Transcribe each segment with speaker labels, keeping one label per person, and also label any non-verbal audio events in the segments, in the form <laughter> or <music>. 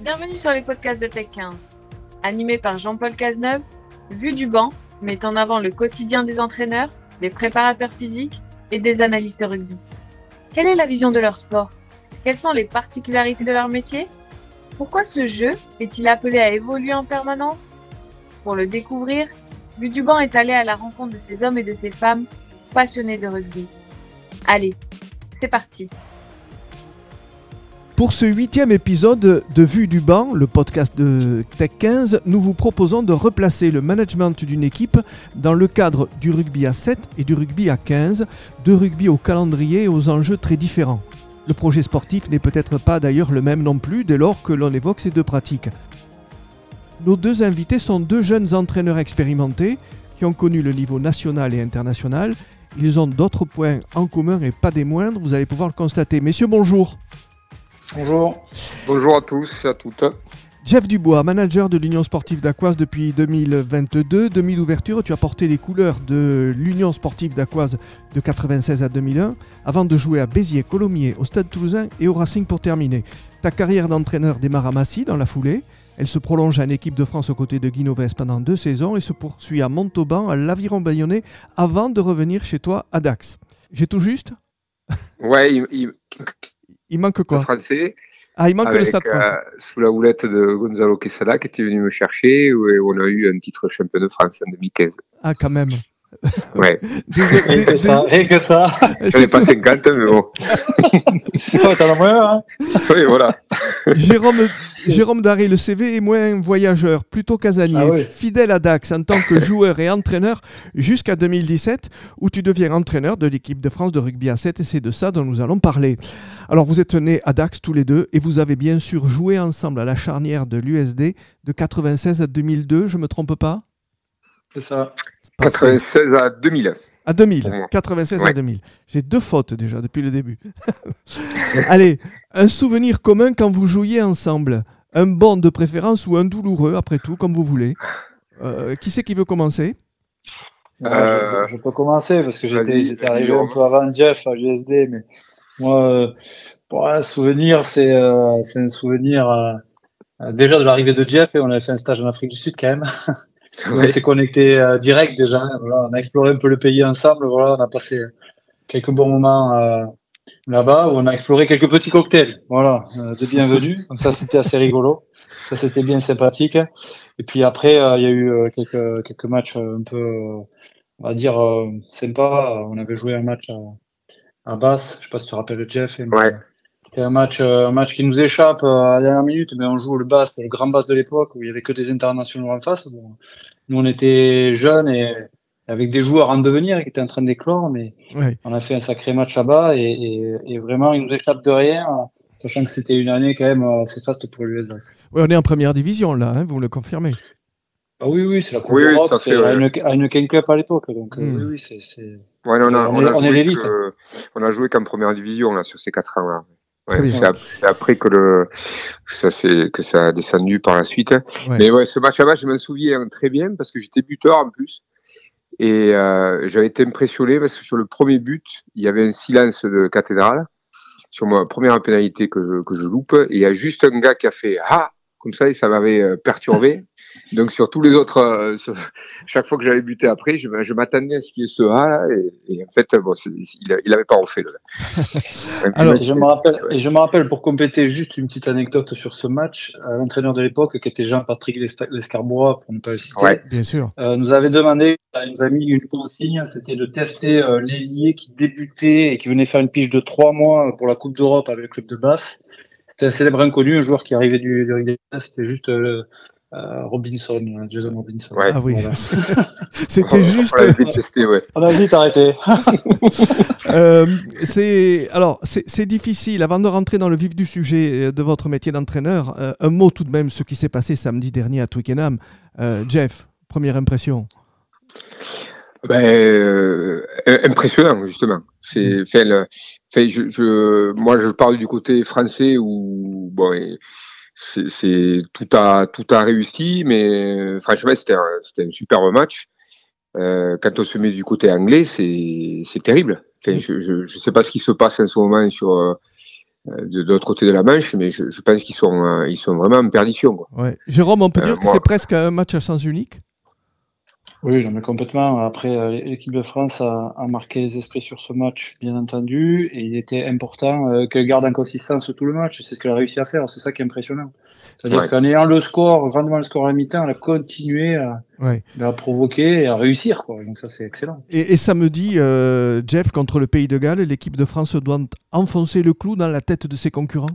Speaker 1: Bienvenue sur les podcasts de Tech 15. Animé par Jean-Paul Cazeneuve, Vue du banc met en avant le quotidien des entraîneurs, des préparateurs physiques et des analystes rugby. Quelle est la vision de leur sport? Quelles sont les particularités de leur métier? Pourquoi ce jeu est-il appelé à évoluer en permanence? Pour le découvrir, Vue du banc est allé à la rencontre de ces hommes et de ces femmes passionnés de rugby. Allez, c'est parti.
Speaker 2: Pour ce huitième épisode de Vue du banc, le podcast de Tech 15, nous vous proposons de replacer le management d'une équipe dans le cadre du rugby à 7 et du rugby à 15, deux rugby au calendrier et aux enjeux très différents. Le projet sportif n'est peut-être pas d'ailleurs le même non plus dès lors que l'on évoque ces deux pratiques. Nos deux invités sont deux jeunes entraîneurs expérimentés qui ont connu le niveau national et international. Ils ont d'autres points en commun et pas des moindres, vous allez pouvoir le constater. Messieurs, bonjour.
Speaker 3: Bonjour.
Speaker 4: Bonjour à tous et à toutes.
Speaker 2: Jeff Dubois, manager de l'Union sportive d'Aquoise depuis 2022. 2000 ouverture, tu as porté les couleurs de l'Union sportive d'Aquoise de 96 à 2001, avant de jouer à Béziers, Colomiers, au Stade Toulousain et au Racing pour terminer. Ta carrière d'entraîneur démarre à Massy dans la foulée. Elle se prolonge en équipe de France aux côtés de Guy Noves pendant deux saisons et se poursuit à Montauban, à l'Aviron Bayonnais, avant de revenir chez toi à Dax. J'ai tout juste?
Speaker 4: Ouais, il,
Speaker 2: il manque quoi
Speaker 4: français.
Speaker 2: Ah, il manque
Speaker 4: avec,
Speaker 2: le Stade français.
Speaker 4: euh, sous la houlette de Gonzalo Quesada qui était venu me chercher et on a eu un titre champion de France en 2015.
Speaker 2: Ah, quand même.
Speaker 4: Ouais, <laughs>
Speaker 2: Désolé-
Speaker 3: Rien que ça. Rien que ça. <laughs>
Speaker 4: j'en ai pas
Speaker 2: tout.
Speaker 4: 50 mais bon. <laughs>
Speaker 3: Oh, T'en as moins, hein
Speaker 4: Oui, voilà.
Speaker 2: Jérôme, Jérôme Daré, le CV est moins voyageur, plutôt casanier,
Speaker 3: Ah oui.
Speaker 2: fidèle à Dax en tant que joueur et entraîneur jusqu'à 2017, où tu deviens entraîneur de l'équipe de France de rugby à 7, et c'est de ça dont nous allons parler. Alors, vous êtes nés à Dax tous les deux, et vous avez bien sûr joué ensemble à la charnière de l'USD de 96 à 2002, je me trompe pas?
Speaker 3: C'est ça.
Speaker 2: Parfait.
Speaker 4: 96 à 2000.
Speaker 2: À 2000,
Speaker 4: Pour moi.
Speaker 2: 96 à
Speaker 4: Ouais.
Speaker 2: 2000. J'ai deux fautes déjà depuis le début. <laughs> Allez, un souvenir commun quand vous jouiez ensemble. Un bon de préférence ou un douloureux, après tout, comme vous voulez. Euh, qui c'est qui veut commencer?
Speaker 3: Ouais,
Speaker 4: Euh,
Speaker 3: je, je peux commencer parce que j'étais arrivé un peu avant Jeff à GSD, mais moi, euh, bon, un souvenir, c'est euh, c'est un souvenir euh, euh, déjà de l'arrivée de Jeff et on avait fait un stage en Afrique du Sud quand même. <laughs> On
Speaker 4: Ouais.
Speaker 3: s'est connecté euh, direct déjà. Voilà, on a exploré un peu le pays ensemble. Voilà, on a passé quelques bons moments euh, là-bas où on a exploré quelques petits cocktails. Voilà, euh, de bienvenue. <laughs> Donc ça, c'était assez rigolo. Ça, c'était bien sympathique. Et puis après, euh, il y a eu euh, quelques quelques matchs euh, un peu, on va dire euh, sympas. On avait joué un match à, à Basse. Je sais pas si tu te rappelles Jeff. mais,
Speaker 4: Ouais.
Speaker 3: C'était un match, euh, un match qui nous échappe euh, à la dernière minute, mais on joue le basse, le grand basse de l'époque où il y avait que des internationaux en face. Bon, nous, on était jeunes et avec des joueurs en devenir qui étaient en train d'éclore, mais
Speaker 2: Ouais.
Speaker 3: on a fait un sacré match là-bas et, et, et vraiment, il nous échappe de rien, euh, sachant que c'était une année quand même euh, assez faste pour l'US Dax.
Speaker 2: Ouais, On est en première division là, hein, vous me le confirmez.
Speaker 3: Ah oui, oui, c'est la Coupe
Speaker 4: Oui, oui,
Speaker 3: d'Europe, c'est à
Speaker 4: ouais.
Speaker 3: une, à une Ken Cup à l'époque, donc euh,
Speaker 2: Hmm.
Speaker 3: oui, oui, c'est, c'est...
Speaker 4: Ouais,
Speaker 3: On
Speaker 4: on,
Speaker 3: est-
Speaker 4: a
Speaker 3: on est
Speaker 4: joué
Speaker 3: l'élite.
Speaker 4: que- on a joué qu'en première division là, sur ces quatre ans-là. Ouais, c'est ap- c'est après que le ça c'est que ça a descendu par la suite.
Speaker 2: Ouais.
Speaker 4: Mais ouais, ce match à match, je m'en souviens très bien parce que j'étais buteur en plus et euh, j'avais été impressionné parce que sur le premier but, il y avait un silence de cathédrale sur ma première pénalité que je, que je loupe et il y a juste un gars qui a fait ah comme ça et ça m'avait euh, perturbé. Donc sur tous les autres, euh, sur- <laughs> chaque fois que j'avais buté après, je, je m'attendais à ce qu'il y ait ce A là, et, et en fait bon, il, a- il avait pas refait. Là. <laughs>
Speaker 2: Alors,
Speaker 3: je me rappelle, et je me rappelle pour compléter juste une petite anecdote sur ce match, euh, l'entraîneur de l'époque, qui était Jean-Patrick Lesca- Lescarbois, pour ne pas le citer,
Speaker 4: Ouais.
Speaker 2: Bien sûr.
Speaker 3: euh, nous avait demandé, il nous a mis une consigne, c'était de tester euh, l'ailier qui débutait et qui venait faire une pige de trois mois pour la Coupe d'Europe avec le club de Basse. C'était un célèbre inconnu, un joueur qui arrivait du, du. C'était juste Robinson, euh, Jason Robinson.
Speaker 4: Ouais.
Speaker 2: Ah oui,
Speaker 3: Voilà. <laughs>
Speaker 2: c'était juste.
Speaker 4: On l'avait testé, ouais.
Speaker 3: On a vite arrêté. <laughs>
Speaker 2: Euh, c'est alors c'est difficile. Avant de rentrer dans le vif du sujet euh, de votre métier d'entraîneur, euh, un mot tout de même ce qui s'est passé samedi dernier à Twickenham. Euh, Jeff, première impression.
Speaker 4: Ben, euh, impressionnant justement. C'est, fait, je, je, moi, je parle du côté français où bon, et c'est, tout a tout a réussi, mais euh, franchement, c'était un, c'était un superbe match. Euh, quand on se met du côté anglais, c'est c'est terrible. Enfin, je, je je sais pas ce qui se passe en ce moment sur euh, de, l'autre côté de la Manche, mais je, pense qu'ils sont, ils sont vraiment en perdition. Quoi.
Speaker 2: Ouais. Jérôme, on peut dire que c'est presque un match à sens unique?
Speaker 3: Oui, mais complètement. Après, euh, l'équipe de France a, marqué les esprits sur ce match, bien entendu, et il était important euh, qu'elle garde en consistance tout le match. C'est ce qu'elle a réussi à faire. C'est ça qui est impressionnant. C'est-à-dire qu'en ayant le score, grandement le score à mi-temps, elle a continué à, provoquer et à réussir. Quoi. Donc ça, c'est excellent.
Speaker 2: Et, samedi, euh, Jeff, contre le Pays de Galles, l'équipe de France doit enfoncer le clou dans la tête de ses concurrents?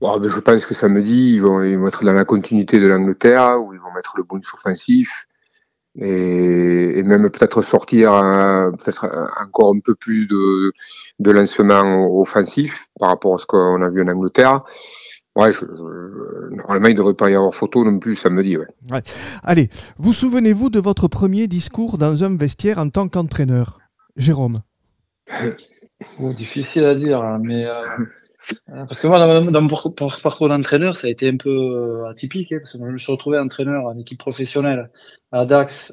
Speaker 4: Je pense que samedi, ils vont, ils vont être dans la continuité de l'Angleterre, où ils vont mettre le bonus offensif et, même peut-être sortir peut-être encore un peu plus de, de lancement offensif par rapport à ce qu'on a vu en Angleterre. Ouais, je, normalement, il ne devrait pas y avoir photo non plus samedi. Ouais.
Speaker 2: ouais. Allez, vous souvenez-vous de votre premier discours dans un vestiaire en tant qu'entraîneur Jérôme? <laughs>
Speaker 3: Oh, Difficile à dire, hein, mais euh, parce que moi, dans, mon parcours, d'entraîneur, ça a été un peu euh, atypique, hein, parce que je me suis retrouvé entraîneur en équipe professionnelle à Dax.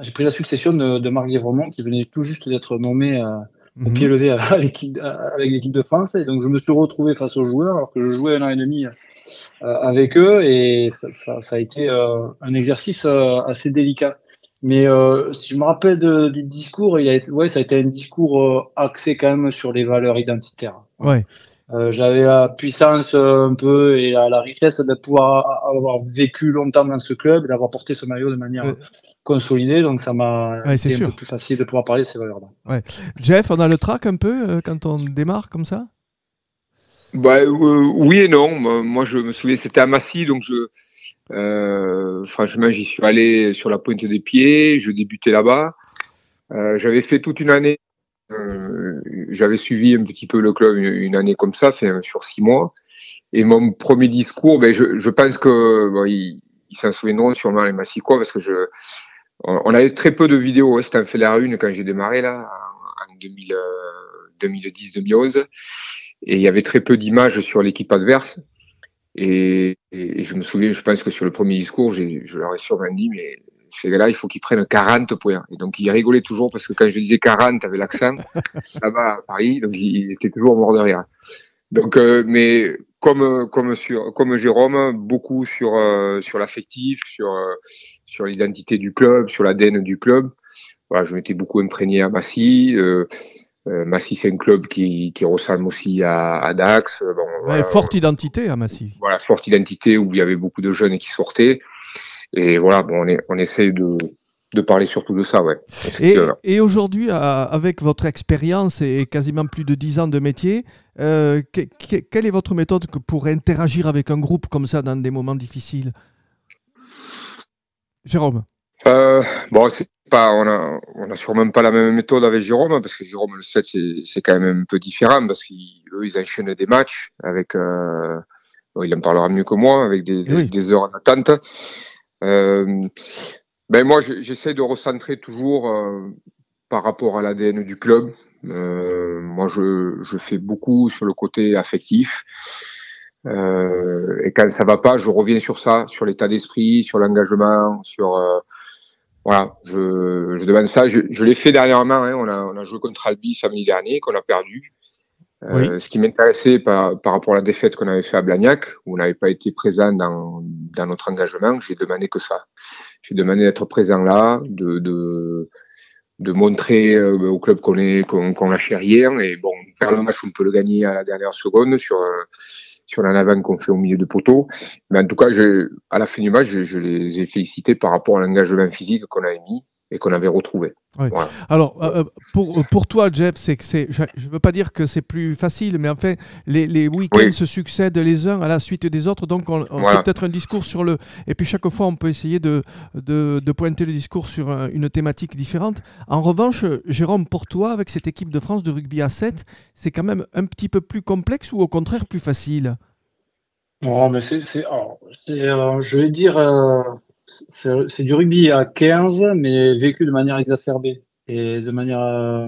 Speaker 3: J'ai pris la succession de, de Marc qui venait tout juste d'être nommé euh, au mhm. pied levé à, l'équipe, avec l'équipe de France. Et donc, je me suis retrouvé face aux joueurs, alors que je jouais un an et demi euh, avec eux, et ça, ça a été un exercice assez délicat. Mais euh, si je me rappelle du discours, il a été, ouais, ça a été un discours euh, axé quand même sur les valeurs identitaires.
Speaker 2: Ouais.
Speaker 3: Euh, J'avais la puissance euh, un peu et la, la, richesse de pouvoir avoir vécu longtemps dans ce club et d'avoir porté ce maillot de manière consolidée. Donc ça m'a
Speaker 2: ouais,
Speaker 3: été
Speaker 2: un
Speaker 3: peu plus facile de pouvoir parler de ces valeurs-là.
Speaker 2: Ouais. Jeff, on a le track un peu euh, quand on démarre comme ça?
Speaker 4: Bah, Oui et non. Moi, je me souviens, c'était à Massy, donc je euh, franchement, j'y suis allé sur la pointe des pieds, je débutais là-bas. Euh, j'avais fait toute une année, euh, j'avais suivi un petit peu le club une, année comme ça, fait, sur six mois. Et mon premier discours, ben, je, pense que ils, s'en souviendront sûrement les Massicois parce que je, on, avait très peu de vidéos. Hein, C'était un fait la une quand j'ai démarré là en 2010-2011 et il y avait très peu d'images sur l'équipe adverse. Et, je me souviens, je pense que sur le premier discours, je leur ai sûrement dit, mais ces gars-là, il faut qu'ils prennent 40 points. Et donc, ils rigolaient toujours parce que quand je disais 40 avec l'accent, <laughs> là-bas à Paris, donc ils étaient toujours mort de rire. Donc, euh, mais comme comme sur comme Jérôme, beaucoup sur euh, sur l'affectif, sur euh, sur l'identité du club, sur l'ADN du club. Voilà, je m'étais beaucoup imprégné à Massy. Euh, Massy, c'est un club qui, qui ressemble aussi à, à Dax.
Speaker 2: Bon, forte identité à Massy.
Speaker 4: Voilà, forte identité où il y avait beaucoup de jeunes qui sortaient. Et voilà, bon, on, est, on essaye de, de parler surtout de ça, ouais.
Speaker 2: Et, et aujourd'hui, avec votre expérience et quasiment plus de 10 ans de métier, euh, quelle est votre méthode pour interagir avec un groupe comme ça dans des moments difficiles? Jérôme
Speaker 4: euh, Bon, c'est on a, on a sûrement pas la même méthode avec Jérôme, parce que Jérôme le 7, c'est quand même un peu différent, parce qu'eux, ils enchaînent des matchs avec, euh, il en parlera mieux que moi, avec des, des, heures en attente. Euh, ben moi, j'essaie de recentrer toujours euh, par rapport à l'ADN du club. Euh, moi, je, je fais beaucoup sur le côté affectif. Euh, et quand ça va pas, je reviens sur ça, sur l'état d'esprit, sur l'engagement, sur voilà, je, je demande ça. Je, je l'ai fait dernièrement. Hein. On, a, on a joué contre Albi samedi dernier, qu'on a perdu. Euh, Ce qui m'intéressait par, par rapport à la défaite qu'on avait fait à Blagnac, où on n'avait pas été présent dans, dans notre engagement, j'ai demandé que ça. J'ai demandé d'être présent là, de, de, de montrer euh, au club qu'on est qu'on qu lâchait rien. Et bon, faire le match, on peut le gagner à la dernière seconde sur euh, sur la navane qu'on fait au milieu de poteau. Mais en tout cas, à la fin du match, je, les ai félicités par rapport à l'engagement physique qu'on avait mis et qu'on avait retrouvé.
Speaker 2: Alors, euh, euh, pour, pour toi, Jeff, c'est que c'est, je ne veux pas dire que c'est plus facile, mais en fait, les, les week-ends se succèdent les uns à la suite des autres, donc on, on peut-être un discours sur le... Et puis chaque fois, on peut essayer de, de, de pointer le discours sur une thématique différente. En revanche, Jérôme, pour toi, avec cette équipe de France de rugby à 7, c'est quand même un petit peu plus complexe ou au contraire plus facile?
Speaker 3: Non, mais c'est... Euh, je vais dire c'est du rugby à 15, mais vécu de manière exacerbée et de manière euh,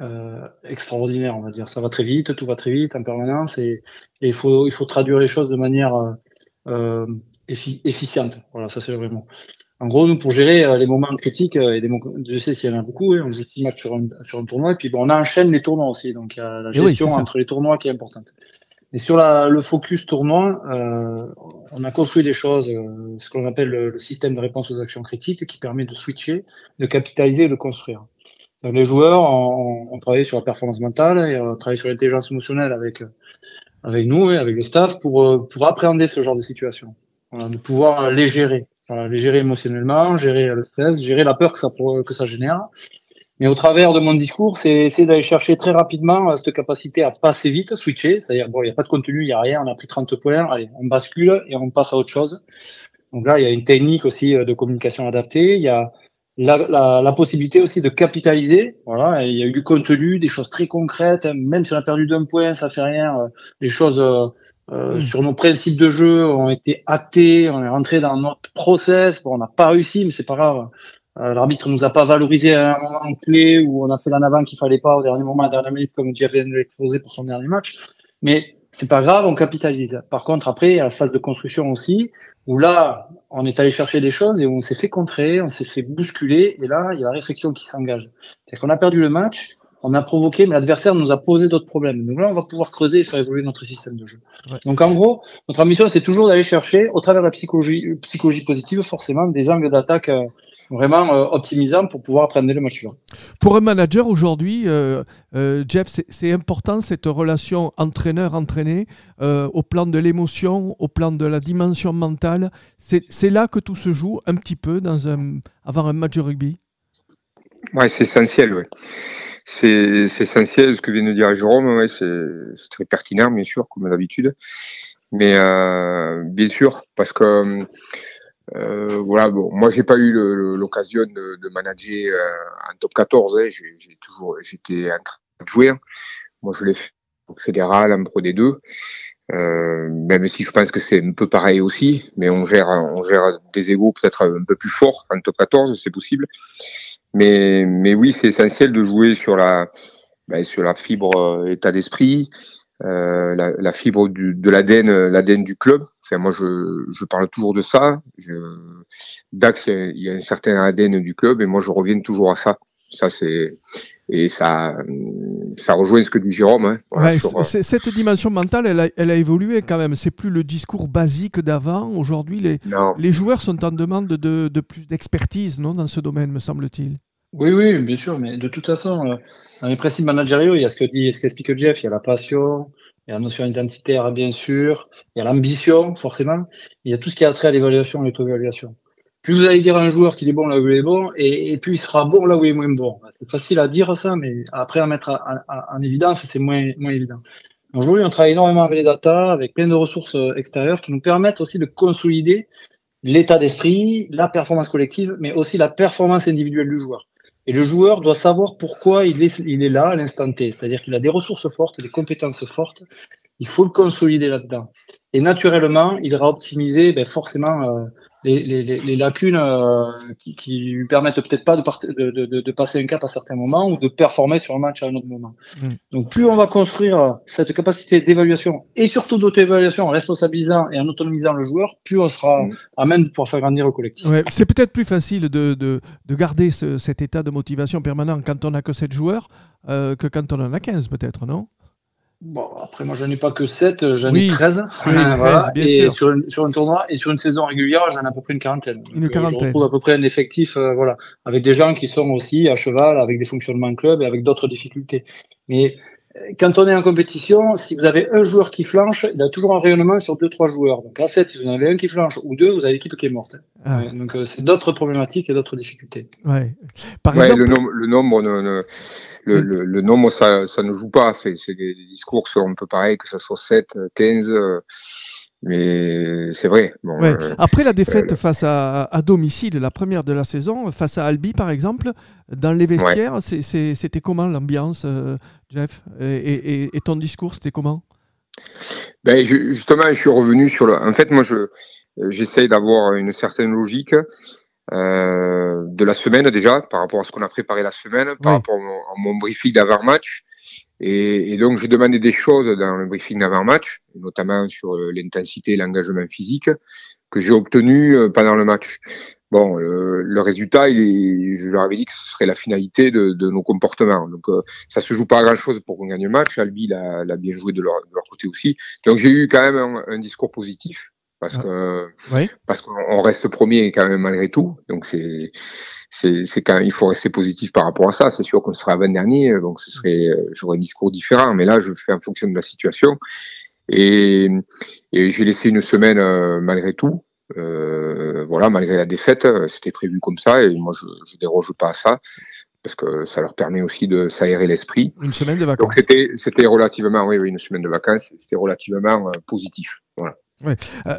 Speaker 3: euh, extraordinaire, on va dire. Ça va très vite, tout va très vite en permanence, et, il, faut, il faut traduire les choses de manière euh, efficiente. Voilà, ça c'est vraiment. En gros, nous, pour gérer les moments critiques, et des je sais s'il y en a beaucoup, hein, on joue six matchs sur un, sur un tournoi, et puis bon, on enchaîne les tournois aussi, donc il y a la gestion entre les tournois qui est importante. Et sur la, le focus tournoi, euh, on a construit des choses, euh, ce qu'on appelle le, système de réponse aux actions critiques, qui permet de switcher, de capitaliser et de construire. Les joueurs ont, on travaillé sur la performance mentale et on travaillé sur l'intelligence émotionnelle avec avec nous et avec le staff pour euh, pour appréhender ce genre de situation, voilà, de pouvoir les gérer, voilà, les gérer émotionnellement, gérer le stress, gérer la peur que ça que ça génère mais au travers de mon discours, c'est essayer d'aller chercher très rapidement euh, cette capacité à passer vite, switcher. C'est-à-dire, bon, il n'y a pas de contenu, il n'y a rien, on a pris 30 points, allez, on bascule et on passe à autre chose. Donc là, il y a une technique aussi euh, de communication adaptée. Il y a la, la, la possibilité aussi de capitaliser. Voilà, il y a eu du contenu, des choses très concrètes. Même si on a perdu d'un point, ça fait rien. Euh, les choses euh, mmh. sur nos principes de jeu ont été actées. On est rentré dans notre process. Bon, on n'a pas réussi, mais c'est pas grave. Euh, L'arbitre nous a pas valorisé à un moment clé où on a fait la avant qu'il fallait pas au dernier moment, à la dernière minute, comme Jeff vient de l'exposer pour son dernier match. Mais c'est pas grave, on capitalise. Par contre, après, il y a la phase de construction aussi, où là, on est allé chercher des choses et on s'est fait contrer, on s'est fait bousculer, et là, il y a la réflexion qui s'engage. C'est-à-dire qu'on a perdu le match, on a provoqué, mais l'adversaire nous a posé d'autres problèmes. Donc là, on va pouvoir creuser et faire évoluer notre système de jeu. Donc en gros, notre ambition, c'est toujours d'aller chercher, au travers de la psychologie, psychologie positive, forcément, des angles d'attaque euh, vraiment euh, optimisant pour pouvoir prendre le match suivant.
Speaker 2: Pour un manager aujourd'hui, euh, euh, Jeff, c'est important cette relation entraîneur-entraîné au plan de l'émotion, au plan de la dimension mentale. C'est là que tout se joue un petit peu dans un, avant un match de rugby?
Speaker 4: Oui, c'est essentiel. Ouais. C'est essentiel ce que vient de dire Jérôme. Ouais, c'est très pertinent, bien sûr, comme d'habitude. Mais bien sûr, parce que euh, voilà, bon, moi j'ai pas eu l'occasion de, de, manager euh, en top 14. Hein. J'ai toujours, j'étais en train de jouer. Moi, je l'ai fait au fédéral, en Pro D2. Euh, même si je pense que c'est un peu pareil aussi, mais on gère, on gère des égaux peut-être un peu plus forts en top 14, c'est possible. Mais, mais oui, c'est essentiel de jouer sur la, ben, sur la fibre euh, état d'esprit, euh, la, la, fibre du, de l'ADN, l'ADN du club. Enfin, moi, je, je, parle toujours de ça. Je, Dax, il y a un certain ADN du club, et moi, je reviens toujours à ça. Ça, c'est et ça, ça rejoint ce que dit Jérôme. Hein,
Speaker 2: ouais, cette dimension mentale, elle a, elle a évolué quand même. C'est plus le discours basique d'avant. Aujourd'hui, les, les joueurs sont en demande de, de plus d'expertise, non, dans ce domaine, me semble-t-il.
Speaker 3: Oui, oui, bien sûr, mais de toute façon, euh, dans les principes managériaux, il y a ce que dit, ce qu'explique Jeff, il y a la passion, il y a la notion identitaire, bien sûr, il y a l'ambition, forcément, il y a tout ce qui a trait à l'évaluation et l'auto-évaluation. Plus vous allez dire à un joueur qu'il est bon là où il est bon, et, et plus il sera bon là où il est moins bon. C'est facile à dire ça, mais après à mettre en évidence, c'est moins, évident. Aujourd'hui, on travaille énormément avec les data, avec plein de ressources euh, extérieures qui nous permettent aussi de consolider l'état d'esprit, la performance collective, mais aussi la performance individuelle du joueur. Et le joueur doit savoir pourquoi il est là à l'instant T. C'est-à-dire qu'il a des ressources fortes, des compétences fortes. Il faut le consolider là-dedans. Et naturellement, il ira optimiser ben, forcément euh, les, les, les, lacunes euh, qui, qui lui permettent peut-être pas de, de, de, de, passer un cap à certains moments ou de performer sur un match à un autre moment. Mm. Donc plus on va construire cette capacité d'évaluation et surtout d'auto-évaluation en responsabilisant et en autonomisant le joueur, plus on sera mm. à même de pouvoir faire grandir le collectif.
Speaker 2: Ouais, c'est peut-être plus facile de, de, de garder ce, cet état de motivation permanent quand on n'a que 7 joueurs euh, que quand on en a 15 peut-être, non?
Speaker 3: Bon, après, moi, j'en ai pas que 7, j'en
Speaker 2: ai
Speaker 3: 13.
Speaker 2: Oui, 13 <laughs> bien
Speaker 3: et
Speaker 2: sûr.
Speaker 3: Sur, sur, un tournoi et sur une saison régulière, j'en ai à peu près une quarantaine.
Speaker 2: Une quarantaine. Je
Speaker 3: retrouve à peu près un effectif, euh, voilà, avec des gens qui sont aussi à cheval, avec des fonctionnements club et avec d'autres difficultés. Mais euh, quand on est en compétition, si vous avez un joueur qui flanche, il a toujours un rayonnement sur deux, trois joueurs. Donc à 7, si vous en avez un qui flanche ou deux, vous avez l'équipe qui est morte. Ah. Ouais, donc euh, c'est d'autres problématiques et d'autres difficultés.
Speaker 2: Ouais.
Speaker 4: Par ouais, exemple, le, nom, le nombre ne, ne le, le, le, nombre, ça, ça ne joue pas. C'est des, des, discours sont un peu pareils, que ce soit 7, 15. Euh, mais c'est vrai. Bon,
Speaker 2: ouais. euh, Après la défaite euh, face à, à, domicile, la première de la saison, face à Albi par exemple, dans les vestiaires, ouais. c'était comment l'ambiance, Jeff? Et, et, et, ton discours, c'était comment?
Speaker 4: Ben, je, Justement, je suis revenu sur le. En fait, moi, je j'essaye d'avoir une certaine logique euh, de la semaine déjà, par rapport à ce qu'on a préparé la semaine, par rapport à mon, à mon briefing d'avant-match. Et, et, donc, j'ai demandé des choses dans le briefing d'avant-match, notamment sur euh, l'intensité et l'engagement physique, que j'ai obtenu euh, pendant le match. bon, le, résultat, il je leur avais dit que ce serait la finalité de, nos comportements. Donc, ça se joue pas à grand chose pour qu'on gagne le match. Albi l'a bien joué de leur, côté aussi. Donc, j'ai eu quand même un, discours positif parce ah. que parce qu'on reste premier quand même malgré tout. Donc, c'est c'est quand même, il faut rester positif par rapport à ça. C'est sûr qu'on serait avant dernier, donc ce serait j'aurais un discours différent. Mais là, je fais en fonction de la situation. Et, et j'ai laissé une semaine malgré tout. Euh, voilà, malgré la défaite, euh, c'était prévu comme ça et moi je, je déroge pas à ça parce que ça leur permet aussi de s'aérer l'esprit.
Speaker 2: Une semaine de vacances.
Speaker 4: Donc c'était c'était relativement oui, oui une semaine de vacances, c'était relativement euh, positif. Voilà.
Speaker 2: Ouais.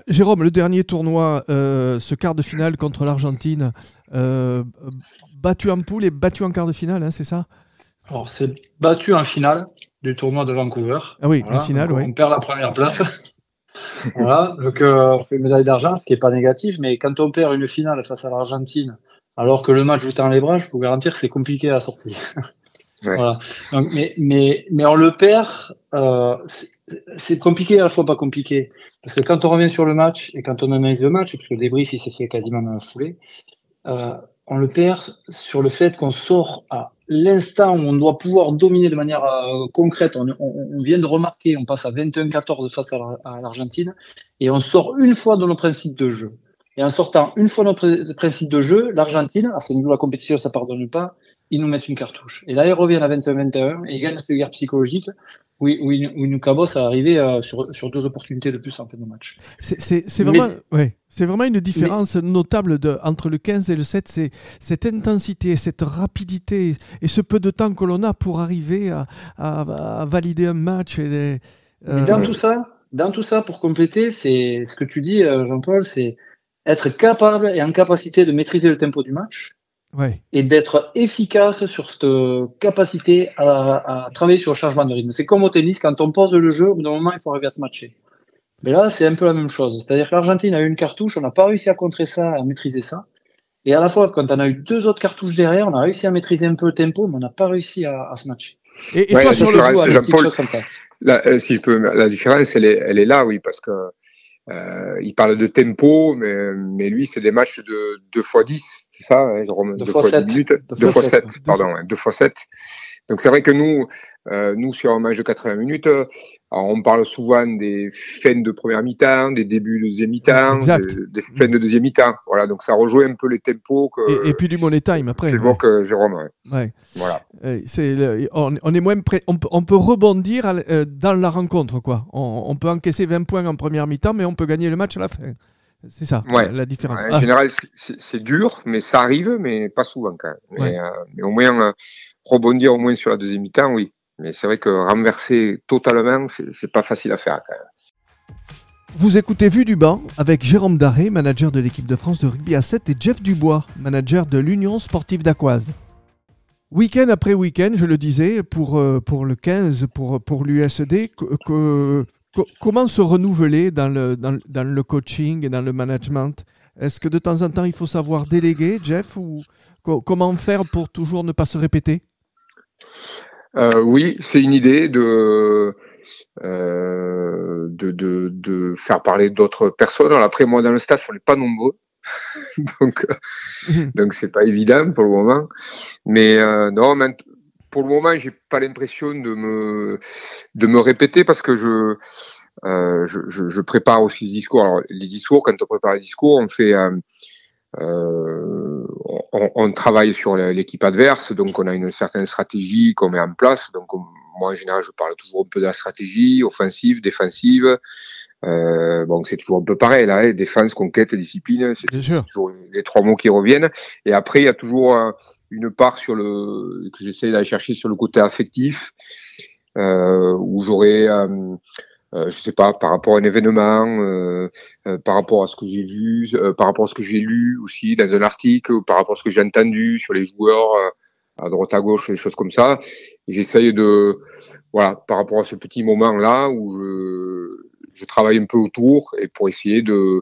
Speaker 2: Jérôme, le dernier tournoi, ce quart de finale contre l'Argentine, battu en poule et battu en quart de finale, hein, c'est ça?
Speaker 3: Alors c'est battu en finale du tournoi de Vancouver.
Speaker 2: Ah oui, en finale, oui.
Speaker 3: On perd la première place. <laughs> voilà, donc euh, on fait une médaille d'argent, ce qui n'est pas négatif, mais quand on perd une finale face à l'Argentine, alors que le match vous tend les bras, je peux vous garantir que c'est compliqué à sortir. <laughs> voilà. Donc, mais, mais, mais on le perd, euh, c'est compliqué à la fois pas compliqué. Parce que quand on revient sur le match et quand on analyse le match, parce que le débrief il s'est fait quasiment dans la foulée, euh, on le perd sur le fait qu'on sort à l'instant où on doit pouvoir dominer de manière euh, concrète. On, vient de remarquer, on passe à 21-14 face à l'Argentine et on sort une fois de nos principes de jeu. Et en sortant une fois nos principes de jeu, l'Argentine, à ce niveau de la compétition, ça pardonne pas, ils nous mettent une cartouche. Et là, ils reviennent à 21-21 et ils gagnent cette guerre psychologique oui, oui, nous cabos à arriver euh, sur, sur, deux opportunités de plus en fin de match.
Speaker 2: C'est vraiment, ouais, vraiment une différence notable de, entre le 15 et le 7, c'est cette intensité, cette rapidité et ce peu de temps que l'on a pour arriver à, à, valider un match. Et,
Speaker 3: euh, dans tout ça, dans tout ça, pour compléter, c'est ce que tu dis, euh, Jean-Paul, c'est être capable et en capacité de maîtriser le tempo du match et d'être efficace sur cette capacité à, travailler sur le changement de rythme. C'est comme au tennis, quand on pose le jeu, au bout d'un moment, il faut arriver à se matcher. Mais là, c'est un peu la même chose. C'est-à-dire que l'Argentine a eu une cartouche, on n'a pas réussi à contrer ça, à maîtriser ça. Et à la fois, quand on a eu deux autres cartouches derrière, on a réussi à maîtriser un peu le tempo, mais on n'a pas réussi à, se matcher.
Speaker 4: Et, toi, sur le coup, la, euh, si je peux, la différence, elle est, elle est là, oui, parce que euh, il parle de tempo, mais, mais lui, c'est des matchs de 2 x 10 c'est ça, hein, Jérôme 2 fois 7 minutes, 2 fois 7, pardon, 2 fois 7. Donc c'est vrai que nous, euh, nous sur un match de 80 minutes, euh, on parle souvent des fins de première mi-temps, des débuts de deuxième mi-temps, des, fins de deuxième mi-temps. Voilà, donc ça rejoint un peu les tempos
Speaker 2: que. Et, puis du money time après.
Speaker 4: Évoque ouais. Jérôme.
Speaker 2: Ouais. Voilà. C'est on, on, est moins on, on, peut rebondir euh, dans la rencontre quoi. On, on peut encaisser 20 points en première mi-temps, mais on peut gagner le match à la fin. C'est ça, la différence.
Speaker 4: en ah. général, c'est dur, mais ça arrive, mais pas souvent quand même. Mais, euh, au moins, euh, rebondir au moins sur la deuxième mi-temps, oui. Mais c'est vrai que renverser totalement, c'est pas facile à faire quand même.
Speaker 2: Vous écoutez Vue du banc avec Jérôme Daré, manager de l'équipe de France de rugby à 7, et Jeff Dubois, manager de l'Union sportive d'Aquoise. Week-end après week-end, je le disais, pour, euh, pour le 15, pour, pour l'USD, que, comment se renouveler dans le, dans, le coaching et dans le management? Est-ce que de temps en temps, il faut savoir déléguer, Jeff, ou comment faire pour toujours ne pas se répéter?
Speaker 4: Euh, Oui, c'est une idée de, euh, de, de, faire parler d'autres personnes. Alors après, moi, dans le staff, on n'est pas nombreux. <laughs> donc, mhm. donc c'est pas évident pour le moment. Mais euh, non, pour le moment, j'ai pas l'impression de me de me répéter parce que je euh, je, je, prépare aussi les discours. Alors, les discours, quand on prépare les discours, on fait euh, euh on, on, travaille sur l'équipe adverse, donc on a une certaine stratégie qu'on met en place. Donc moi, en général, je parle toujours un peu de la stratégie offensive, défensive. Euh, bon, c'est toujours un peu pareil là, hein, défense, conquête, discipline, c'est toujours les trois mots qui reviennent. Et après, il y a toujours une part sur le que j'essaie d'aller chercher sur le côté affectif, euh, où j'aurais, euh, euh, je sais pas, par rapport à un événement, par rapport à ce que j'ai vu, par rapport à ce que j'ai lu aussi dans un article, par rapport à ce que j'ai entendu sur les joueurs à droite à gauche, des choses comme ça. J'essaye de, voilà, par rapport à ce petit moment là où je, je travaille un peu autour et pour essayer de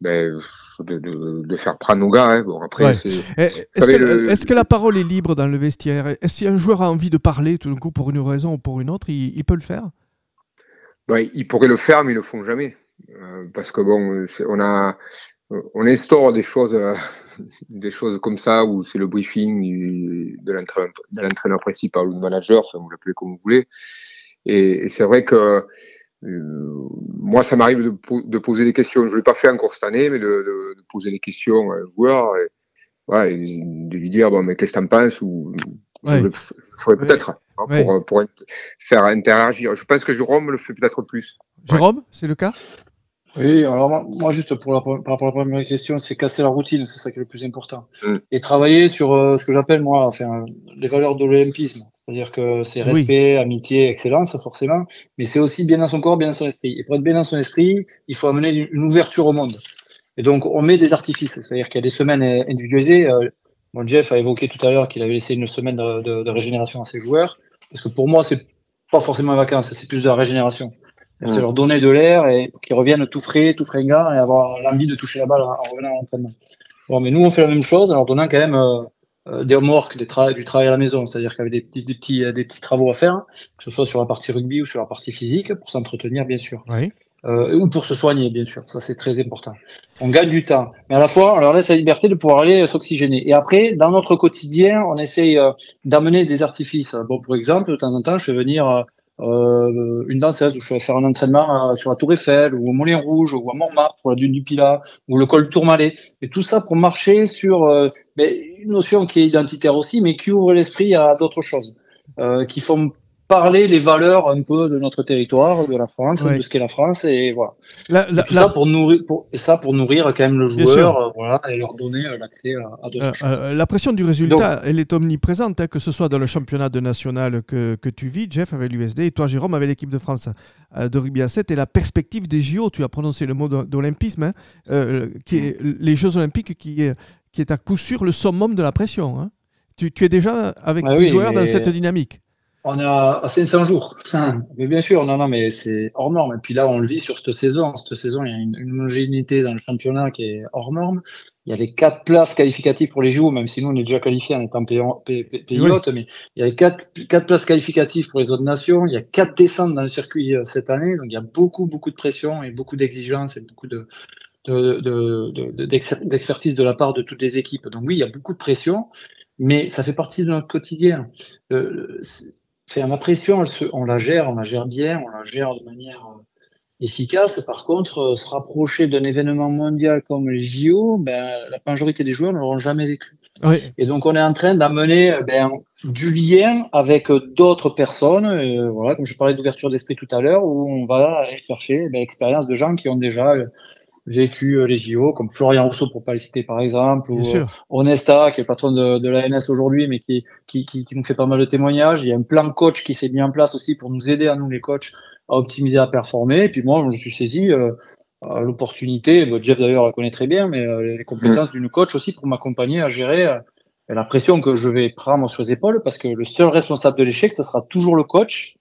Speaker 4: ben, de, de, faire gars. Hein. Bon, après,
Speaker 2: eh, Est-ce que, est que, la parole est libre dans le vestiaire? Est-ce qu'un joueur a envie de parler tout d'un coup pour une raison ou pour une autre, il, peut le faire?
Speaker 4: Ouais, Il pourrait le faire, mais ils le font jamais. Euh, parce que bon, on a, on instaure des choses, <laughs> des choses comme ça où c'est le briefing de l'entraîneur principal ou du manager, vous l'appelez comme vous voulez. Et, c'est vrai que moi, ça m'arrive de, poser des questions. Je l'ai pas fait encore cette année, mais de, poser des questions à un joueur et, de lui dire bon, mais qu'est-ce que tu en penses ou je le ferais peut-être hein, pour, pour, faire interagir. Je pense que Jérôme le fait peut-être plus.
Speaker 2: Jérôme, c'est le cas?
Speaker 3: Oui, alors moi, juste pour la, par rapport à la première question, c'est casser la routine, c'est ça qui est le plus important. Mm. Et travailler sur euh, ce que j'appelle moi, enfin, les valeurs de l'olympisme. C'est-à-dire que c'est respect, amitié, excellence, forcément, mais c'est aussi bien dans son corps, bien dans son esprit. Et pour être bien dans son esprit, il faut amener une ouverture au monde. Et donc, on met des artifices. C'est-à-dire qu'il y a des semaines individualisées. Euh, bon, Jeff a évoqué tout à l'heure qu'il avait laissé une semaine de, de, de, régénération à ses joueurs. Parce que pour moi, c'est pas forcément une vacances, c'est plus de la régénération. C'est leur donner de l'air et qu'ils reviennent tout frais, tout fringant et avoir l'envie de toucher la balle en, revenant à l'entraînement. Bon, mais nous, on fait la même chose en leur donnant quand même euh, euh des homework, des du travail à la maison, c'est-à-dire qu'avec des petits, des, petits, des petits travaux à faire, que ce soit sur la partie rugby ou sur la partie physique, pour s'entretenir, bien sûr.
Speaker 2: Oui.
Speaker 3: Euh, ou pour se soigner, bien sûr. Ça, c'est très important. On gagne du temps. Mais à la fois, on leur laisse la liberté de pouvoir aller s'oxygéner. Et après, dans notre quotidien, on essaye euh, d'amener des artifices. Bon, pour exemple, de temps en temps, je fais venir euh, euh, une danseuse où je vais faire un entraînement sur la Tour Eiffel ou au Moulin Rouge ou à Montmartre pour la dune du Pilat ou le col Tourmalet. Et tout ça pour marcher sur euh, une notion qui est identitaire aussi mais qui ouvre l'esprit à d'autres choses euh, qui font parler les valeurs un peu de notre territoire, de la France, de ce qu'est la France, et voilà. et ça pour nourrir, pour, et ça pour nourrir quand même le joueur, euh, voilà, et leur donner euh, l'accès à, à d'autres
Speaker 2: euh, La pression du résultat, elle est omniprésente, hein, que ce soit dans le championnat de national que, que tu vis, Jeff avec l'USD, et toi Jérôme avec l'équipe de France de rugby à 7, et la perspective des JO, tu as prononcé le mot d'olympisme, hein, qui est les Jeux olympiques qui est, qui est à coup sûr le summum de la pression. Hein. Tu, tu, es déjà avec ah des joueurs dans cette dynamique.
Speaker 3: On est à 500 jours. mais bien sûr, non, non, mais c'est hors norme. Et puis là, on le vit sur cette saison. Cette saison, il y a une, une homogénéité dans le championnat qui est hors norme. Il y a les quatre places qualificatives pour les JO, même si nous, on est déjà qualifiés en étant pays, mais il y a les quatre, quatre places qualificatives pour les autres nations. Il y a quatre descentes dans le circuit euh, cette année. Donc, il y a beaucoup, beaucoup de pression et beaucoup d'exigences et beaucoup de, d'expertise de, de, de, la part de toutes les équipes. Donc oui, il y a beaucoup de pression, mais ça fait partie de notre quotidien. Euh, Faire la pression, on la gère, on la gère bien, on la gère de manière euh, efficace. Par contre, euh, se rapprocher d'un événement mondial comme les JO, ben, la majorité des joueurs ne l'auront jamais vécu. Et donc, on est en train d'amener euh, ben, du lien avec d'autres personnes. voilà, comme je parlais d'ouverture d'esprit tout à l'heure, où on va aller chercher ben, l'expérience de gens qui ont déjà vécu euh, les JO, comme Florian Rousseau pour pas les citer par exemple, ou euh, Onesta qui est le patron de, de l'ANS aujourd'hui, mais qui, qui, qui, qui, nous fait pas mal de témoignages. Il y a un plan coach qui s'est mis en place aussi pour nous aider à nous les coachs à optimiser, à performer. Et puis moi, je suis saisi euh, l'opportunité, Jeff d'ailleurs la connaît très bien, mais les compétences mmh. d'une coach aussi pour m'accompagner à gérer la pression que je vais prendre sur les épaules, parce que le seul responsable de l'échec, ça sera toujours le coach.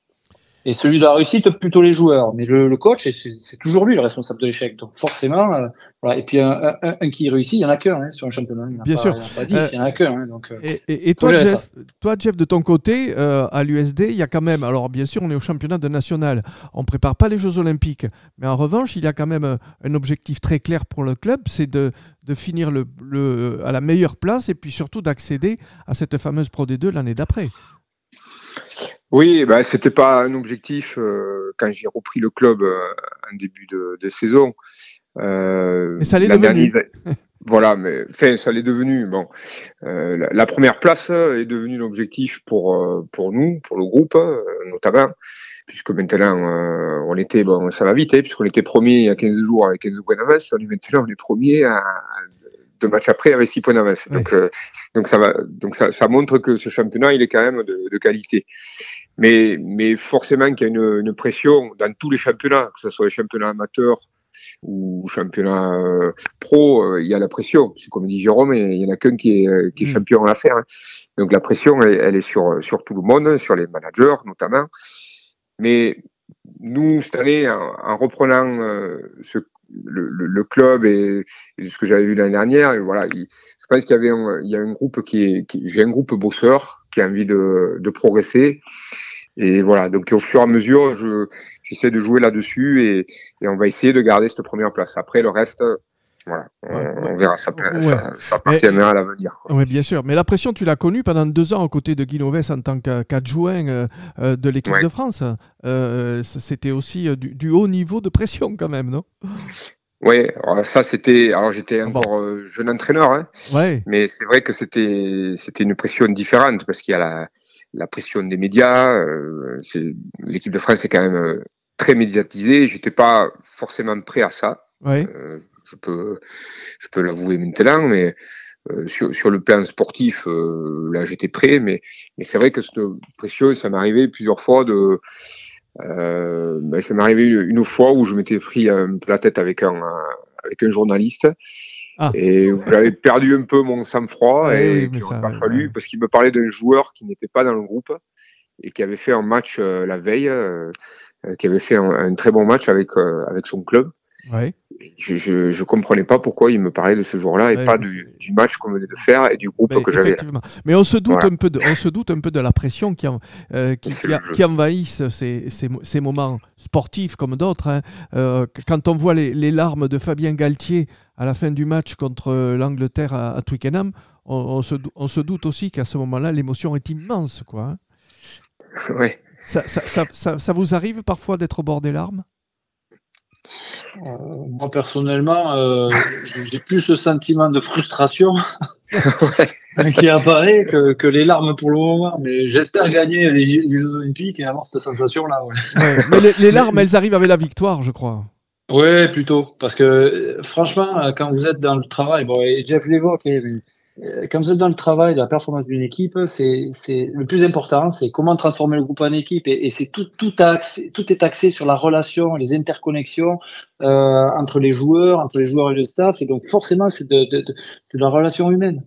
Speaker 3: Et celui de la réussite, plutôt les joueurs. Mais le, le coach, c'est toujours lui le responsable de l'échec. Donc forcément, euh, voilà. Et puis un, un, un, qui réussit, il y en a qu'un hein, sur un championnat. Il
Speaker 2: Bien
Speaker 3: pas,
Speaker 2: sûr.
Speaker 3: Il n'y en a, qu'un. Hein, donc,
Speaker 2: euh, et, et, et toi, Jeff, toi, Jeff, de ton côté, euh, à l'USD, il y a quand même. Alors bien sûr, on est au championnat de national. On prépare pas les Jeux Olympiques. Mais en revanche, il y a quand même un objectif très clair pour le club, c'est de, de finir le, le, à la meilleure place et puis surtout d'accéder à cette fameuse Pro D2 l'année d'après.
Speaker 4: Oui, bah, c'était pas un objectif euh, quand j'ai repris le club euh, en début de, de saison.
Speaker 2: Euh, mais ça l'est devenu. <laughs>
Speaker 4: voilà, mais enfin, ça l'est devenu. Bon, euh, la, la, première place est devenue l'objectif pour pour nous, pour le groupe notamment, puisque maintenant on était bon, ça va vite, hein, puisqu'on était premier il y a 15 jours avec 15 points d'avance, maintenant on est premier à, deux matchs après avec six points d'avance. Donc, euh, donc ça va, donc ça, ça, montre que ce championnat il est quand même de, de qualité. Mais, mais forcément qu'il y a une, une, pression dans tous les championnats, que ce soit les championnats amateurs ou championnat euh, pro, euh, il y a la pression. C'est comme dit Jérôme, il y en a qu'un qui est, qui est mm. champion à l'affaire. Hein. Donc la pression, elle, elle, est sur, sur tout le monde, sur les managers notamment. Mais nous, cette année, en, en reprenant ce, le, club et, ce que j'avais vu l'année dernière. Voilà, il, je pense qu'il y avait un, a un groupe qui qui, j'ai un groupe bosseur qui a envie de, progresser. Et voilà, donc au fur et à mesure, je, j'essaie de jouer là-dessus et on va essayer de garder cette première place. Après, le reste, Voilà, on,
Speaker 2: Ouais,
Speaker 4: on verra, ça,
Speaker 2: ouais.
Speaker 4: ça, ça appartiendra à l'avenir.
Speaker 2: Oui, bien sûr. Mais la pression, tu l'as connue pendant deux ans aux côtés de Guy Novès en tant qu'a- qu'adjoint euh, euh, de l'équipe
Speaker 4: Ouais.
Speaker 2: de France. Euh, C'était aussi du, du haut niveau de pression quand même, non?
Speaker 4: Oui, ça c'était. Alors j'étais
Speaker 2: Bon.
Speaker 4: encore jeune entraîneur, hein,
Speaker 2: Ouais,
Speaker 4: mais c'est vrai que c'était c'était une pression différente parce qu'il y a la, la pression des médias. euh, l'équipe de France est quand même euh, très médiatisée. J'étais pas forcément prêt à ça.
Speaker 2: ouais.
Speaker 4: Euh, je peux je peux l'avouer maintenant, mais euh, sur, sur le plan sportif, euh, là j'étais prêt, mais, mais c'est vrai que cette pression, ça m'est arrivé plusieurs fois de. Euh, ben, ça m'est arrivé une, fois où je m'étais pris un peu la tête avec un, avec un journaliste
Speaker 2: Ah.
Speaker 4: et où j'avais perdu un peu mon sang-froid
Speaker 2: Ouais,
Speaker 4: et
Speaker 2: oui,
Speaker 4: puis
Speaker 2: ça,
Speaker 4: pas fallu
Speaker 2: ouais.
Speaker 4: parce qu'il me parlait d'un joueur qui n'était pas dans le groupe et qui avait fait un match euh, la veille, euh, euh, qui avait fait un, un très bon match avec, euh, avec son club
Speaker 2: ouais.
Speaker 4: je, je, je comprenais pas pourquoi il me parlait de ce jour-là et
Speaker 2: Ouais,
Speaker 4: pas
Speaker 2: mais-
Speaker 4: du, du match qu'on venait de faire et du groupe
Speaker 2: Mais
Speaker 4: que j'avais.
Speaker 2: Mais on se doute
Speaker 4: Voilà.
Speaker 2: un peu de, on se doute un peu de la pression qui, en- euh, qui, qui, a- qui envahissent ces, ces, mo- ces moments sportifs comme d'autres. hein. Euh, qu- quand on voit les, les larmes de Fabien Galtier à la fin du match contre euh, l'Angleterre à, à Twickenham, on, on se, on se doute aussi qu'à ce moment-là, l'émotion est immense. Quoi, hein.
Speaker 4: Ouais.
Speaker 2: ça, ça, ça- ça vous arrive parfois d'être au bord des larmes?
Speaker 3: Euh, moi personnellement, euh, j'ai plus ce sentiment de frustration <laughs> qui apparaît que, que les larmes pour le moment. Mais j'espère gagner les, les Jeux Olympiques et avoir cette sensation-là. Ouais.
Speaker 2: Ouais, Mais les, les larmes, elles arrivent avec la victoire, je crois.
Speaker 3: Ouais, plutôt. Parce que euh, franchement, quand vous êtes dans le travail, bon, et Jeff l'évoque, mais, quand vous êtes dans le travail, la performance d'une équipe, c'est c'est le plus important, c'est comment transformer le groupe en équipe, et, et c'est tout tout, axé- tout est axé sur la relation, les interconnexions euh, entre les joueurs, entre les joueurs et le staff, et donc forcément c'est de, de, de, de la relation humaine.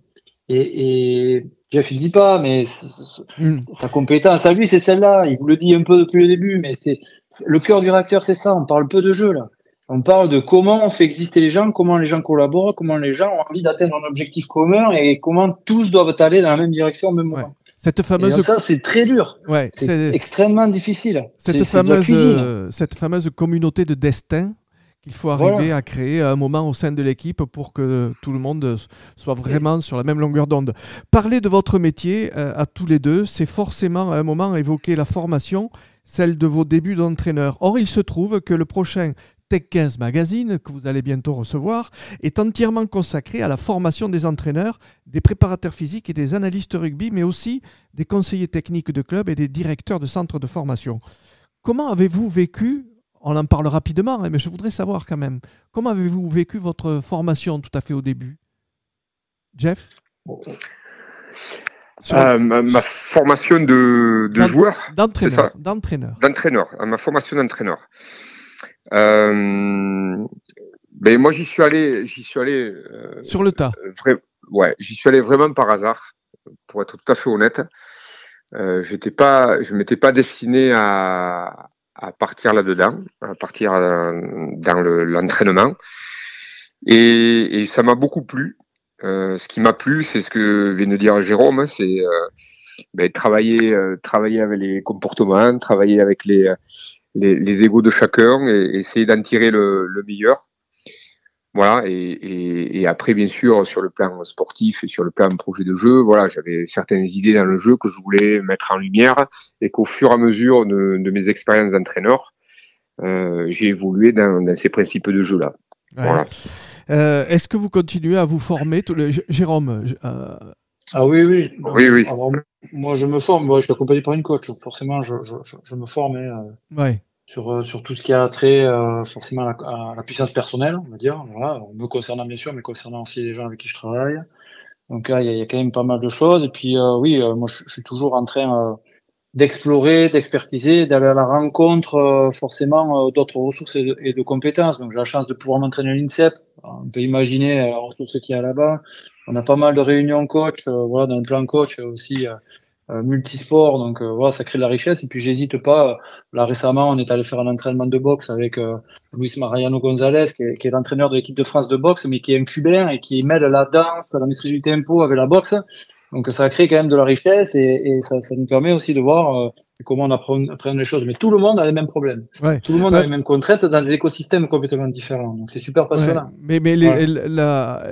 Speaker 3: Et, et Jeff il dit pas, mais c- c-
Speaker 2: Mm.
Speaker 3: sa compétence à lui c'est celle-là. Il vous le dit un peu depuis le début, mais c'est le cœur du réacteur, c'est ça. On parle peu de jeu là. On parle de comment on fait exister les gens, comment les gens collaborent, comment les gens ont envie d'atteindre un objectif commun et comment tous doivent aller dans la même direction au même
Speaker 2: Ouais.
Speaker 3: moment.
Speaker 2: Cette
Speaker 3: Et
Speaker 2: fameuse,
Speaker 3: donc ça, c'est très dur.
Speaker 2: ouais,
Speaker 3: C'est extrêmement difficile.
Speaker 2: cette fameuse, euh, cette fameuse communauté de destin qu'il faut
Speaker 3: Voilà.
Speaker 2: arriver à créer à un moment au sein de l'équipe pour que tout le monde soit vraiment sur la même longueur d'onde. Parler de votre métier euh, à tous les deux, c'est forcément à un moment évoquer la formation, celle de vos débuts d'entraîneur. Or, il se trouve que le prochain Tech 15 Magazine, que vous allez bientôt recevoir, est entièrement consacré à la formation des entraîneurs, des préparateurs physiques et des analystes rugby, mais aussi des conseillers techniques de clubs et des directeurs de centres de formation. Comment avez-vous vécu, on en parle rapidement, hein, mais je voudrais savoir quand même, comment avez-vous vécu votre formation tout à fait au début? Jeff?
Speaker 4: Euh, ma, ma formation de, de joueur,
Speaker 2: D'entraîneur. D'entraîneur.
Speaker 4: d'entraîneur, à ma formation d'entraîneur. Euh, ben moi j'y suis allé, j'y suis allé euh,
Speaker 2: Sur le tas.
Speaker 4: vrai- ouais, j'y suis allé vraiment par hasard, pour être tout à fait honnête. Euh, j'étais pas, je m'étais pas destiné à, à partir là-dedans, à partir euh, dans le- l'entraînement. et, et ça m'a beaucoup plu. Euh, ce qui m'a plu, c'est ce que vient de dire Jérôme, hein, c'est euh, ben, travailler, euh, travailler avec les comportements, travailler avec les, les, les égos de chacun et essayer d'en tirer le, le meilleur. Voilà, et, et, et après, bien sûr, sur le plan sportif et sur le plan projet de jeu, voilà, j'avais certaines idées dans le jeu que je voulais mettre en lumière et qu'au fur et à mesure de, de mes expériences d'entraîneur, euh, j'ai évolué dans, dans ces principes de jeu-là.
Speaker 2: Ouais.
Speaker 4: Voilà.
Speaker 2: Euh, Est-ce que vous continuez à vous former tous les- J- Jérôme, euh,
Speaker 3: Ah oui, oui.
Speaker 4: Oui, oui.
Speaker 3: Alors, moi, je me forme. Moi, je suis accompagné par une coach. donc Forcément, je, je, je- me forme hein, euh,
Speaker 2: ouais.
Speaker 3: sur, euh, sur tout ce qui a trait euh, forcément à la, à la puissance personnelle, on va dire. Voilà, me concernant bien sûr, mais concernant aussi les gens avec qui je travaille. Donc là, il y, a- il y a quand même pas mal de choses. Et puis, euh, oui, euh, moi, je, je suis toujours en train euh, d'explorer, d'expertiser, d'aller à la rencontre euh, forcément euh, d'autres ressources et de, et de compétences. Donc, j'ai la chance de pouvoir m'entraîner à l'INSEP. On peut imaginer euh, les ressources qu'il y a là-bas. On a pas mal de réunions coach, euh, voilà, dans le plan coach aussi. euh, euh, multisport, donc euh, voilà, ça crée de la richesse. Et puis j'hésite pas. euh, Là récemment, on est allé faire un entraînement de boxe avec euh, Luis Mariano Gonzalez, qui est, qui est l'entraîneur de l'équipe de France de boxe, mais qui est un cubain et qui mêle la danse, la maîtrise du tempo avec la boxe. Donc ça crée quand même de la richesse et, ça, nous permet aussi de voir euh, comment on apprend, les choses. Mais tout le monde a les mêmes problèmes. Tout le monde a les mêmes contraintes dans des écosystèmes complètement différents. Donc c'est super passionnant.
Speaker 2: Mais, mais la,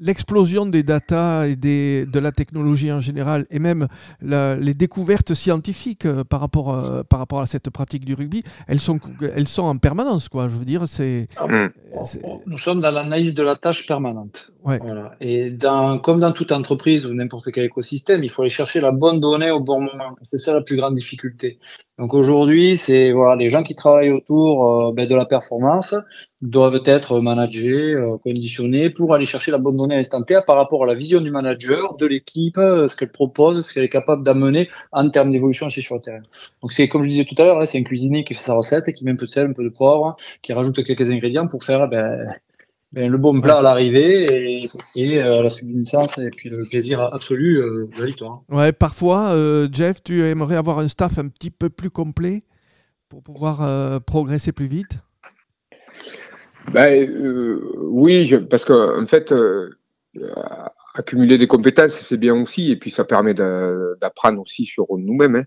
Speaker 2: l'explosion des data et des, de la technologie en général, et même les découvertes scientifiques euh, par, rapport, euh, par rapport à cette pratique du rugby, elles sont, elles sont en permanence. Quoi. Je veux dire, c'est,
Speaker 3: ah, Nous sommes dans l'analyse de la tâche permanente. Et dans, comme dans toute entreprise ou n'importe quel écosystème, il faut aller chercher la bonne donnée au bon moment. C'est ça la plus grande difficulté. Donc aujourd'hui, c'est voilà, les gens qui travaillent autour euh, ben, de la performance doivent être managés, euh, conditionnés pour aller chercher la bonne donnée instantanée par rapport à la vision du manager, de l'équipe, euh, ce qu'elle propose, ce qu'elle est capable d'amener en termes d'évolution sur le terrain. Donc c'est comme je disais tout à l'heure, hein, c'est un cuisinier qui fait sa recette et qui met un peu de sel, un peu de poivre, qui rajoute quelques ingrédients pour faire ben, ben, le bon plat à l'arrivée et, euh, la subsistance et puis le plaisir absolu euh, de la victoire.
Speaker 2: Ouais, parfois, euh, Jeff, tu aimerais avoir un staff un petit peu plus complet pour pouvoir progresser plus vite?
Speaker 4: Ben, Oui, parce qu'en en fait, accumuler des compétences, c'est bien aussi, et puis ça permet d'apprendre aussi sur nous-mêmes,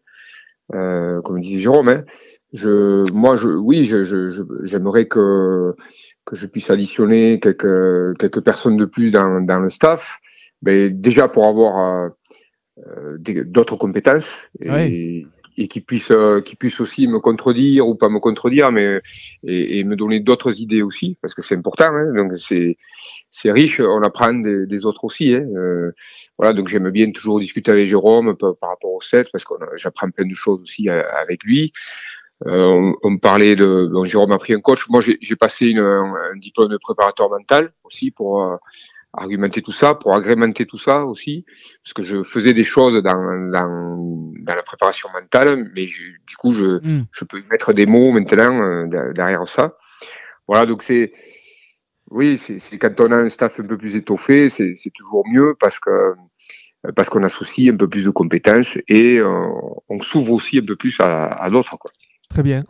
Speaker 4: hein. comme disait Jérôme. Hein. Je, moi, je, oui, j'aimerais je, que que je puisse additionner quelques quelques personnes de plus dans, dans le staff, mais déjà pour avoir euh, d'autres compétences et, et qui puissent euh, qui puissent aussi me contredire ou pas me contredire, mais et, et me donner d'autres idées aussi parce que c'est important. Hein, donc c'est c'est riche, on apprend des, des autres aussi. Hein, euh, voilà, donc j'aime bien toujours discuter avec Jérôme par, par rapport au set parce que j'apprends plein de choses aussi euh, avec lui. Euh, on, me parlait de. Bon, Jérôme a pris un coach. Moi, j'ai passé une, un, diplôme de préparateur mental aussi pour euh, argumenter tout ça, pour agrémenter tout ça aussi, parce que je faisais des choses dans, dans, dans la préparation mentale, mais du coup, je, hmm. je peux mettre des mots maintenant euh, derrière ça. Voilà, donc c'est. Oui, c'est quand on a un staff un peu plus étoffé, c'est toujours mieux parce que parce qu'on associe un peu plus de compétences et on s'ouvre aussi un peu plus à, à d'autres. Quoi.
Speaker 2: Très bien.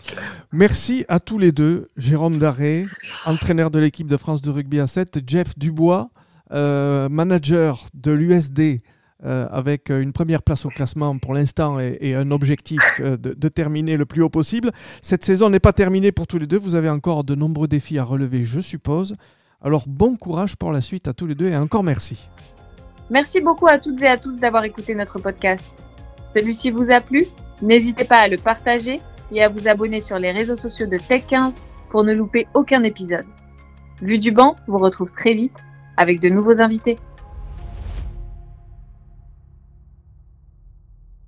Speaker 2: Merci à tous les deux. Jérôme Daré, entraîneur de l'équipe de France de rugby à 7, Jeff Dubois, euh, manager de l'USD euh, avec une première place au classement pour l'instant et, un objectif de, terminer le plus haut possible. Cette saison n'est pas terminée pour tous les deux. Vous avez encore de nombreux défis à relever, je suppose. Alors bon courage pour la suite à tous les deux et encore merci.
Speaker 1: Merci beaucoup à toutes et à tous d'avoir écouté notre podcast. Celui-ci vous a plu? N'hésitez pas à le partager et à vous abonner sur les réseaux sociaux de Tech15 pour ne louper aucun épisode. Vue du banc vous retrouve très vite avec de nouveaux invités.